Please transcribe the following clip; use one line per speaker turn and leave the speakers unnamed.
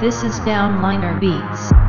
This is Downliner Beats.